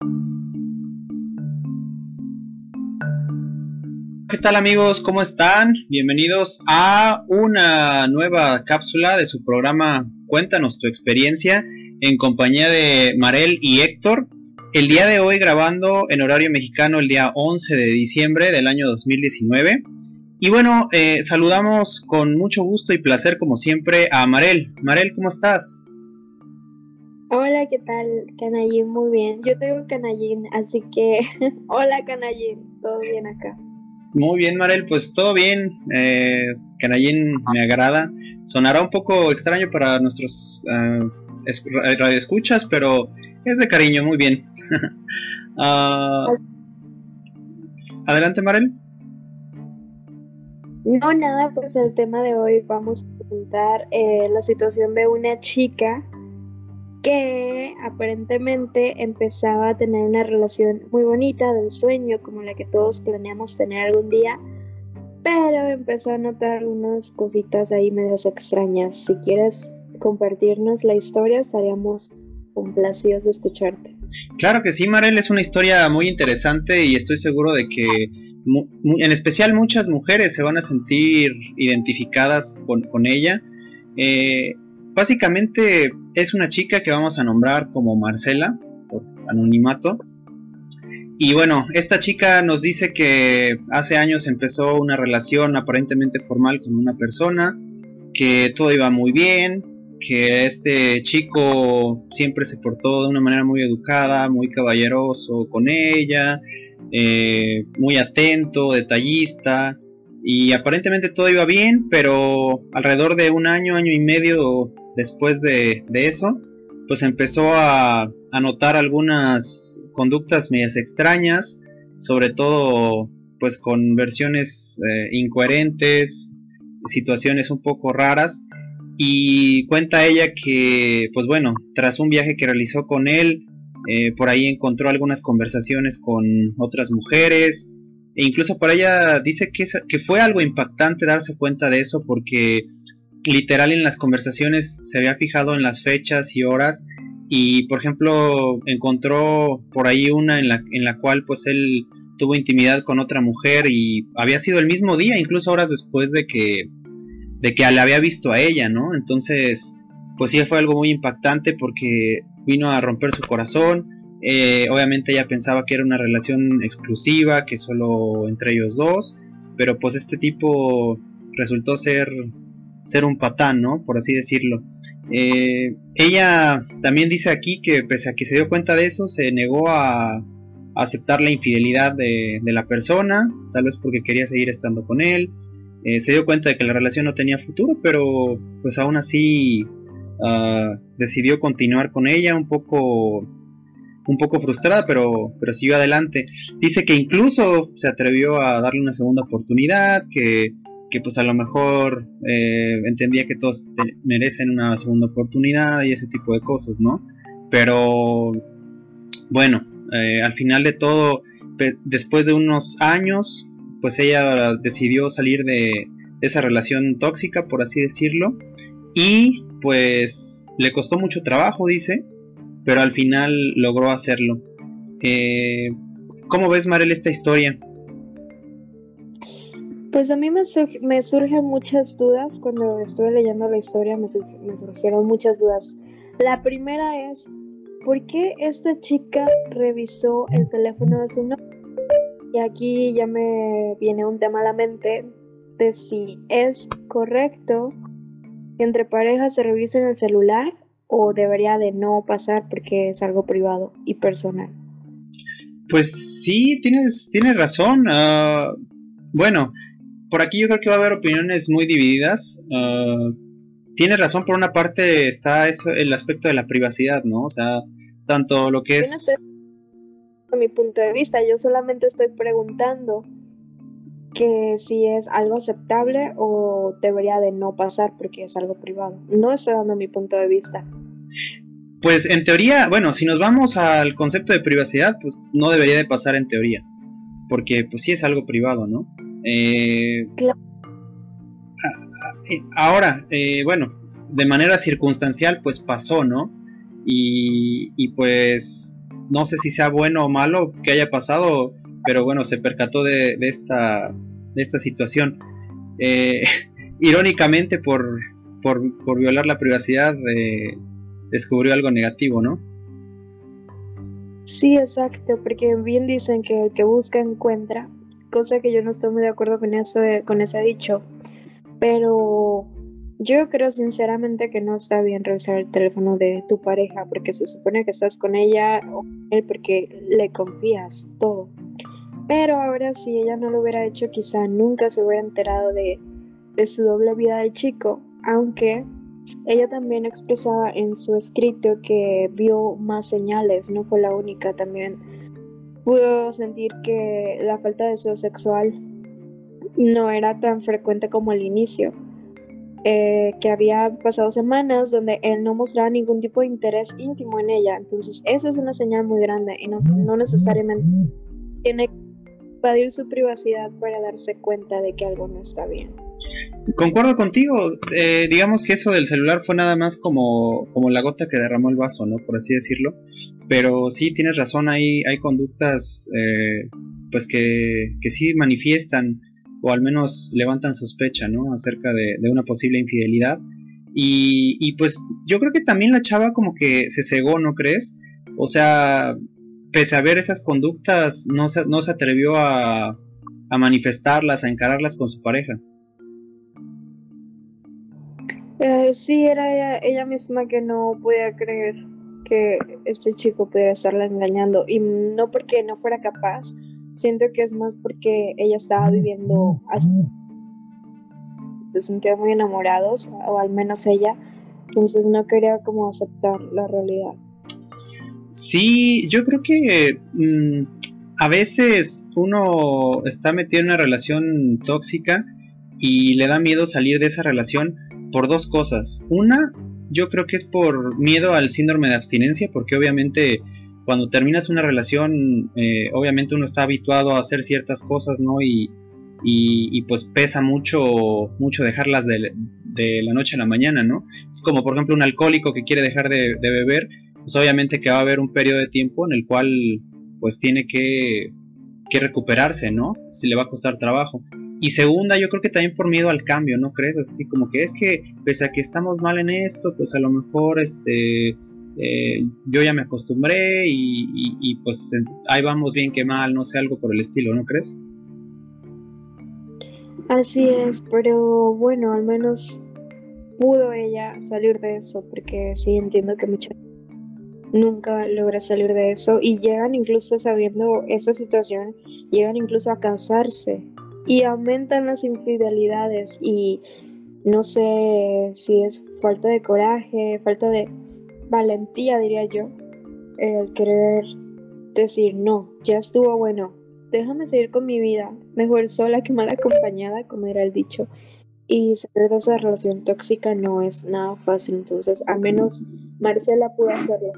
¿Qué tal amigos? ¿Cómo están? Bienvenidos a una nueva cápsula de su programa Cuéntanos tu experiencia en compañía de Marel y Héctor. El día de hoy grabando en horario mexicano el día 11 de diciembre del año 2019. Y bueno, eh, saludamos con mucho gusto y placer como siempre a Marel. Marel, ¿cómo estás? Hola, ¿qué tal, Canallín? Muy bien. Yo tengo Canallín, así que hola, Canallín. Todo bien acá. Muy bien, Marel, pues todo bien. Eh, Canallín me agrada. Sonará un poco extraño para nuestros uh, radioescuchas, pero es de cariño, muy bien. uh, adelante, Marel. No, nada, pues el tema de hoy vamos a presentar eh, la situación de una chica que aparentemente empezaba a tener una relación muy bonita del sueño, como la que todos planeamos tener algún día, pero empezó a notar unas cositas ahí medias extrañas. Si quieres compartirnos la historia, estaríamos complacidos de escucharte. Claro que sí, Marel, es una historia muy interesante y estoy seguro de que en especial muchas mujeres se van a sentir identificadas con, con ella. Eh, básicamente es una chica que vamos a nombrar como Marcela, por anonimato. Y bueno, esta chica nos dice que hace años empezó una relación aparentemente formal con una persona, que todo iba muy bien, que este chico siempre se portó de una manera muy educada, muy caballeroso con ella, eh, muy atento, detallista, y aparentemente todo iba bien, pero alrededor de un año, año y medio después de, eso, pues empezó a, notar algunas conductas medias extrañas, sobre todo pues con versiones eh, incoherentes, situaciones un poco raras y cuenta ella que pues bueno, tras un viaje que realizó con él, eh, por ahí encontró algunas conversaciones con otras mujeres e incluso para ella dice que, que fue algo impactante darse cuenta de eso porque literal en las conversaciones se había fijado en las fechas y horas y por ejemplo encontró por ahí una en la, en la cual pues él tuvo intimidad con otra mujer y había sido el mismo día, incluso horas después de que de que le había visto a ella, ¿no? Entonces, pues sí fue algo muy impactante porque vino a romper su corazón. Eh, obviamente ella pensaba que era una relación exclusiva, que solo entre ellos dos, pero pues este tipo resultó ser ser un patán, ¿no? Por así decirlo. Eh, ella también dice aquí que pese a que se dio cuenta de eso, se negó a, aceptar la infidelidad de, la persona, tal vez porque quería seguir estando con él. Eh, se dio cuenta de que la relación no tenía futuro, pero pues aún así ah, decidió continuar con ella un poco un poco frustrada, pero, pero siguió adelante. Dice que incluso se atrevió a darle una segunda oportunidad, que que pues a lo mejor eh, entendía que todos merecen una segunda oportunidad y ese tipo de cosas, ¿no? Pero bueno, eh, al final de todo, después de unos años, pues ella decidió salir de, esa relación tóxica, por así decirlo, y pues le costó mucho trabajo, dice, pero al final logró hacerlo. Eh, ¿Cómo ves, Marel, esta historia? Pues a mí me, me, surgen muchas dudas. Cuando estuve leyendo la historia me, surgieron muchas dudas. La primera es, ¿por qué esta chica revisó el teléfono de su novio? Y aquí ya me viene un tema a la mente de si es correcto que entre parejas se revisen el celular o debería de no pasar porque es algo privado y personal. Pues sí, tienes, tienes razón. Ah, bueno, por aquí yo creo que va a haber opiniones muy divididas. Uh, tienes razón, por una parte está eso, el aspecto de la privacidad, ¿no? O sea, tanto lo que es... A mi punto de vista, yo solamente estoy preguntando que si es algo aceptable o debería de no pasar porque es algo privado. No estoy dando mi punto de vista. Pues en teoría, bueno, si nos vamos al concepto de privacidad, pues no debería de pasar en teoría, porque pues sí es algo privado, ¿no? Eh, ahora, eh, bueno, de manera circunstancial, pues pasó, ¿no? Y, y, pues no sé si sea bueno o malo que haya pasado, pero bueno, se percató de, esta, de esta situación. Eh, irónicamente, por, por, por, violar la privacidad, eh, descubrió algo negativo, ¿no? Sí, exacto, porque bien dicen que el que busca encuentra, cosa que yo no estoy muy de acuerdo con eso, con ese dicho, pero yo creo sinceramente que no está bien revisar el teléfono de tu pareja porque se supone que estás con ella o él porque le confías todo. Pero ahora si ella no lo hubiera hecho quizá nunca se hubiera enterado de su doble vida del chico, aunque ella también expresaba en su escrito que vio más señales, no fue la única, también pudo sentir que la falta de deseo sexual no era tan frecuente como al inicio eh, que había pasado semanas donde él no mostraba ningún tipo de interés íntimo en ella. Entonces, esa es una señal muy grande y no, no necesariamente tiene que invadir su privacidad para darse cuenta de que algo no está bien. Concuerdo contigo, eh, digamos que eso del celular fue nada más como, como la gota que derramó el vaso, ¿no? Por así decirlo. Pero sí, tienes razón, hay, hay conductas eh, pues que, que sí manifiestan o al menos levantan sospecha, ¿no? Acerca de, una posible infidelidad. Y, pues yo creo que también la chava como que se cegó, ¿no crees? O sea, pese a ver esas conductas, no se, no se atrevió a, a manifestarlas, a encararlas con su pareja. Eh, sí, era ella, ella, misma que no podía creer que este chico pudiera estarla engañando y no porque no fuera capaz, Siento que es más porque ella estaba viviendo así. Se sentían muy enamorados, o al menos ella. Entonces no quería como aceptar la realidad. Sí, yo creo que mm, a veces uno está metido en una relación tóxica y le da miedo salir de esa relación por dos cosas. Una, yo creo que es por miedo al síndrome de abstinencia, porque obviamente cuando terminas una relación, eh, obviamente uno está habituado a hacer ciertas cosas, ¿no? Y, y, pues pesa mucho, mucho dejarlas de, la noche a la mañana, ¿no? Es como, por ejemplo, un alcohólico que quiere dejar de, beber, pues obviamente que va a haber un periodo de tiempo en el cual pues tiene que, que recuperarse, ¿no? Si le va a costar trabajo. Y segunda, yo creo que también por miedo al cambio, ¿no crees? Así como que es que pese a que estamos mal en esto, pues a lo mejor este eh, yo ya me acostumbré y, pues ahí vamos bien que mal, no sé, algo por el estilo, ¿no crees? Así es, pero bueno, al menos pudo ella salir de eso, porque sí entiendo que muchas nunca logra salir de eso. Y llegan incluso sabiendo esa situación, llegan incluso a casarse. Y aumentan las infidelidades. Y no sé si es falta de coraje, falta de valentía, diría yo, el querer decir, no, ya estuvo bueno, déjame seguir con mi vida, mejor sola que mal acompañada, como era el dicho. Y salir de esa relación tóxica no es nada fácil, entonces al menos Marcela pudo hacerlo.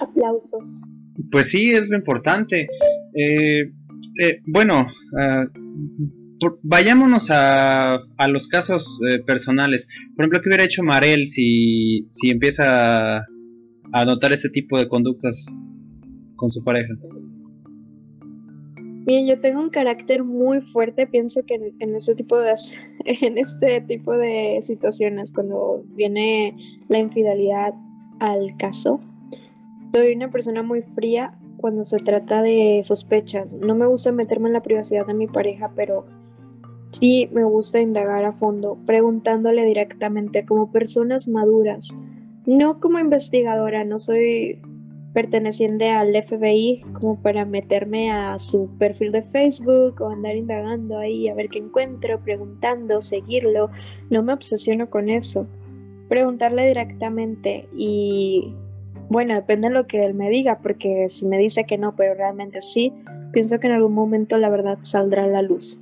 Aplausos. Pues sí, es lo importante. Eh, eh, bueno, uh, vayámonos a, los casos eh, personales. Por ejemplo, ¿qué hubiera hecho Marel si, si empieza a, notar este tipo de conductas con su pareja? Bien, yo tengo un carácter muy fuerte, pienso que en, este tipo de en este tipo de situaciones cuando viene la infidelidad al caso, soy una persona muy fría cuando se trata de sospechas. No me gusta meterme en la privacidad de mi pareja, pero Sí, me gusta indagar a fondo, preguntándole directamente como personas maduras, no como investigadora, no soy perteneciente al FBI como para meterme a su perfil de Facebook o andar indagando ahí a ver qué encuentro, preguntando, seguirlo, no me obsesiono con eso. Preguntarle directamente y bueno, depende de lo que él me diga, porque si me dice que no, pero realmente sí, pienso que en algún momento la verdad saldrá a la luz.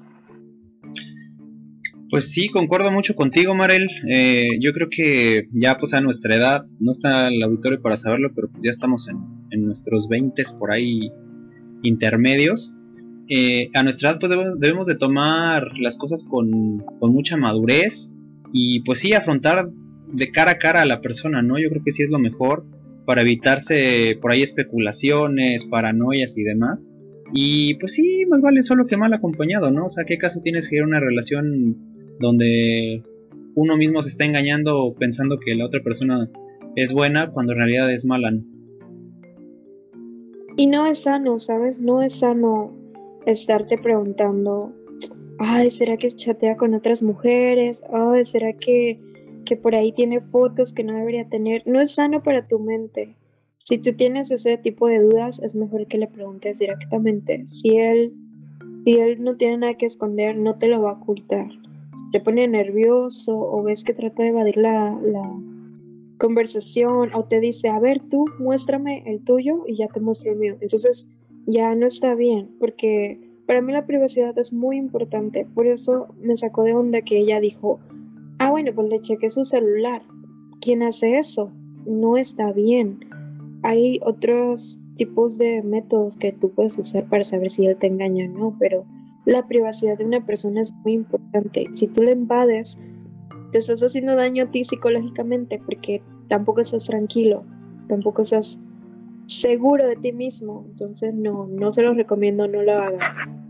Pues sí, concuerdo mucho contigo, Marel. Eh, yo creo que ya pues a nuestra edad, no está el auditorio para saberlo, pero pues ya estamos en, nuestros 20 por ahí intermedios. Eh, a nuestra edad pues debemos, de tomar las cosas con, con, mucha madurez y pues sí afrontar de cara a cara a la persona, ¿no? Yo creo que sí es lo mejor. Para evitarse por ahí especulaciones, paranoias y demás. Y pues sí, más vale solo que mal acompañado, ¿no? O sea, ¿qué caso tienes que ir a una relación donde uno mismo se está engañando pensando que la otra persona es buena cuando en realidad es mala? Y no es sano, ¿sabes? No es sano estarte preguntando, ay, ¿será que chatea con otras mujeres? Ay, ¿será que, que por ahí tiene fotos que no debería tener? No es sano para tu mente. Si tú tienes ese tipo de dudas, es mejor que le preguntes directamente. Si él, si él no tiene nada que esconder, no te lo va a ocultar. Si te pone nervioso o ves que trata de evadir la, la conversación o te dice, a ver, tú muéstrame el tuyo y ya te muestro el mío. Entonces ya no está bien, porque para mí la privacidad es muy importante. Por eso me sacó de onda que ella dijo, bueno, pues le chequé su celular. ¿Quién hace eso? No está bien hay otros tipos de métodos que tú puedes usar para saber si él te engaña o no, pero la privacidad de una persona es muy importante. Si tú le invades, te estás haciendo daño a ti psicológicamente porque tampoco estás tranquilo, tampoco estás seguro de ti mismo. Entonces no, no se los recomiendo, no lo hagan.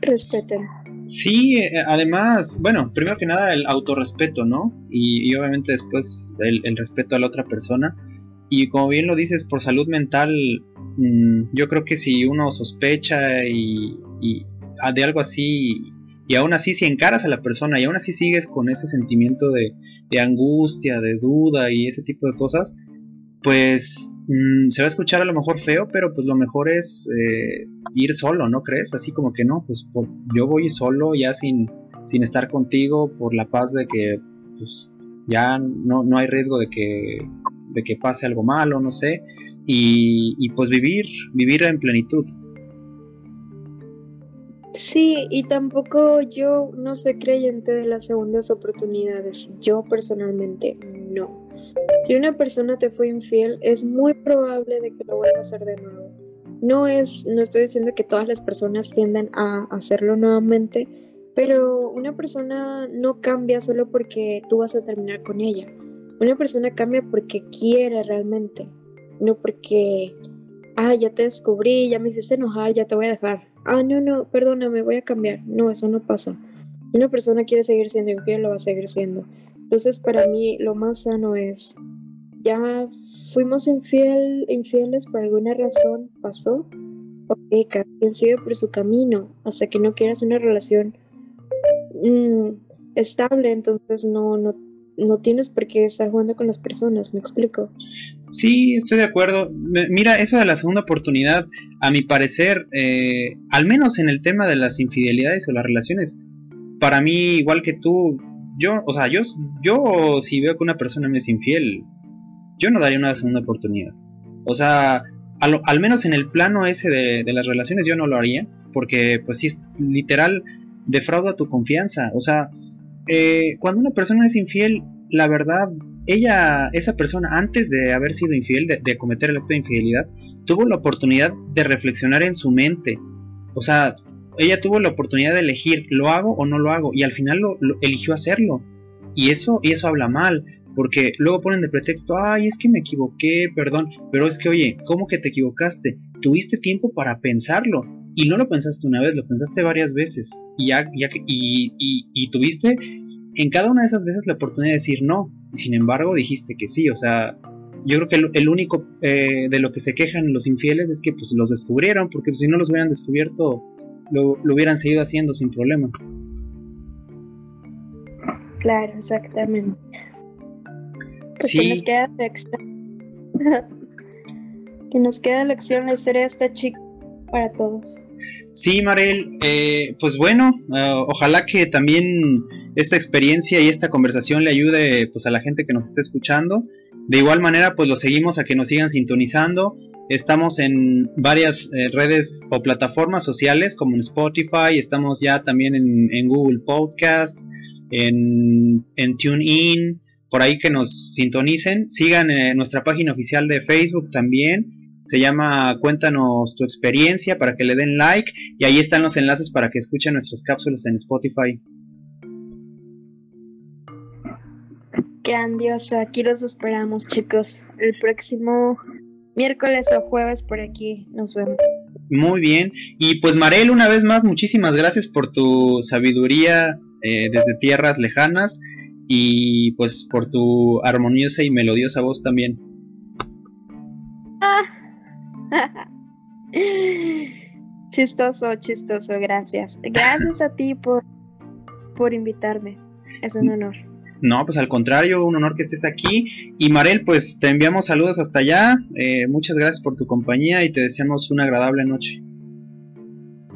Respeten. Sí, eh, además, bueno, primero que nada el autorrespeto, ¿no? Y, obviamente después el, el respeto a la otra persona y como bien lo dices, por salud mental, mm, yo creo que si uno sospecha y, ah, de algo así, y aún así si encaras a la persona y aún así sigues con ese sentimiento de, angustia, de duda y ese tipo de cosas, pues mm, se va a escuchar a lo mejor feo, pero pues lo mejor es eh, ir solo, ¿no crees? Así como que no, pues yo voy solo ya sin, sin estar contigo por la paz de que pues ya no, no hay riesgo de que de que pase algo malo, no sé, y, pues vivir, vivir en plenitud. Sí, y tampoco yo no soy creyente de las segundas oportunidades, yo personalmente no. Si una persona te fue infiel, es muy probable de que lo vuelva a hacer de nuevo. No es, no estoy diciendo que todas las personas tiendan a hacerlo nuevamente, pero una persona no cambia solo porque tú vas a terminar con ella. Una persona cambia porque quiere realmente, no porque, ah, ya te descubrí, ya me hiciste enojar, ya te voy a dejar. Ah, no, no, perdóname, voy a cambiar. No, eso no pasa. Una persona quiere seguir siendo infiel, lo va a seguir siendo. Entonces, para mí, lo más sano es, ya fuimos infiel, infieles por alguna razón, pasó. Ok, cada quien sigue por su camino hasta que no quieras una relación mm, estable, entonces no, no no tienes por qué estar jugando con las personas, ¿me explico? Sí, estoy de acuerdo. Mira, eso de la segunda oportunidad, a mi parecer, eh, al menos en el tema de las infidelidades o las relaciones, para mí, igual que tú, yo, o sea, yo, yo si veo que una persona me es infiel, yo no daría una segunda oportunidad. O sea, al, menos en el plano ese de, de, las relaciones yo no lo haría, porque pues sí, literal, defrauda tu confianza. O sea, eh, cuando una persona es infiel, la verdad, ella, esa persona, antes de haber sido infiel, de, cometer el acto de infidelidad, tuvo la oportunidad de reflexionar en su mente. O sea, ella tuvo la oportunidad de elegir, ¿lo hago o no lo hago? Y al final lo, eligió hacerlo. Y eso, y eso habla mal, porque luego ponen de pretexto, ay, es que me equivoqué, perdón, pero es que, oye, ¿cómo que te equivocaste? Tuviste tiempo para pensarlo, y no lo pensaste una vez, lo pensaste varias veces, y, ya, y, y tuviste en cada una de esas veces la oportunidad de decir no, sin embargo dijiste que sí, o sea, yo creo que el, único eh, de lo que se quejan los infieles es que pues los descubrieron, porque si no los hubieran descubierto, lo, hubieran seguido haciendo sin problema. Claro, exactamente. Pues que nos queda lección. que nos queda lección la historia de esta chica para todos. Sí, Marel, eh, pues bueno, eh, ojalá que también esta experiencia y esta conversación le ayude pues a la gente que nos esté escuchando. De igual manera, pues lo seguimos a que nos sigan sintonizando. Estamos en varias eh, redes o plataformas sociales como en Spotify, estamos ya también en, Google Podcast, en, TuneIn, por ahí que nos sintonicen. Sigan nuestra página oficial de Facebook también se llama Cuéntanos tu experiencia para que le den like y ahí están los enlaces para que escuchen nuestras cápsulas en Spotify. Grandioso, aquí los esperamos, chicos. El próximo miércoles o jueves por aquí nos vemos. Muy bien. Y pues Marel, una vez más, muchísimas gracias por tu sabiduría eh, desde tierras lejanas y pues por tu armoniosa y melodiosa voz también. chistoso, chistoso, gracias. Gracias a ti por, por invitarme. Es un honor. No, pues al contrario, un honor que estés aquí. Y Marel, pues te enviamos saludos hasta allá. Eh, muchas gracias por tu compañía y te deseamos una agradable noche.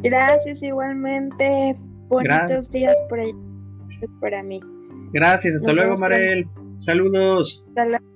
Gracias igualmente. Bonitos días por ahí para mí. Gracias, hasta luego Marel. Saludos. Hasta luego.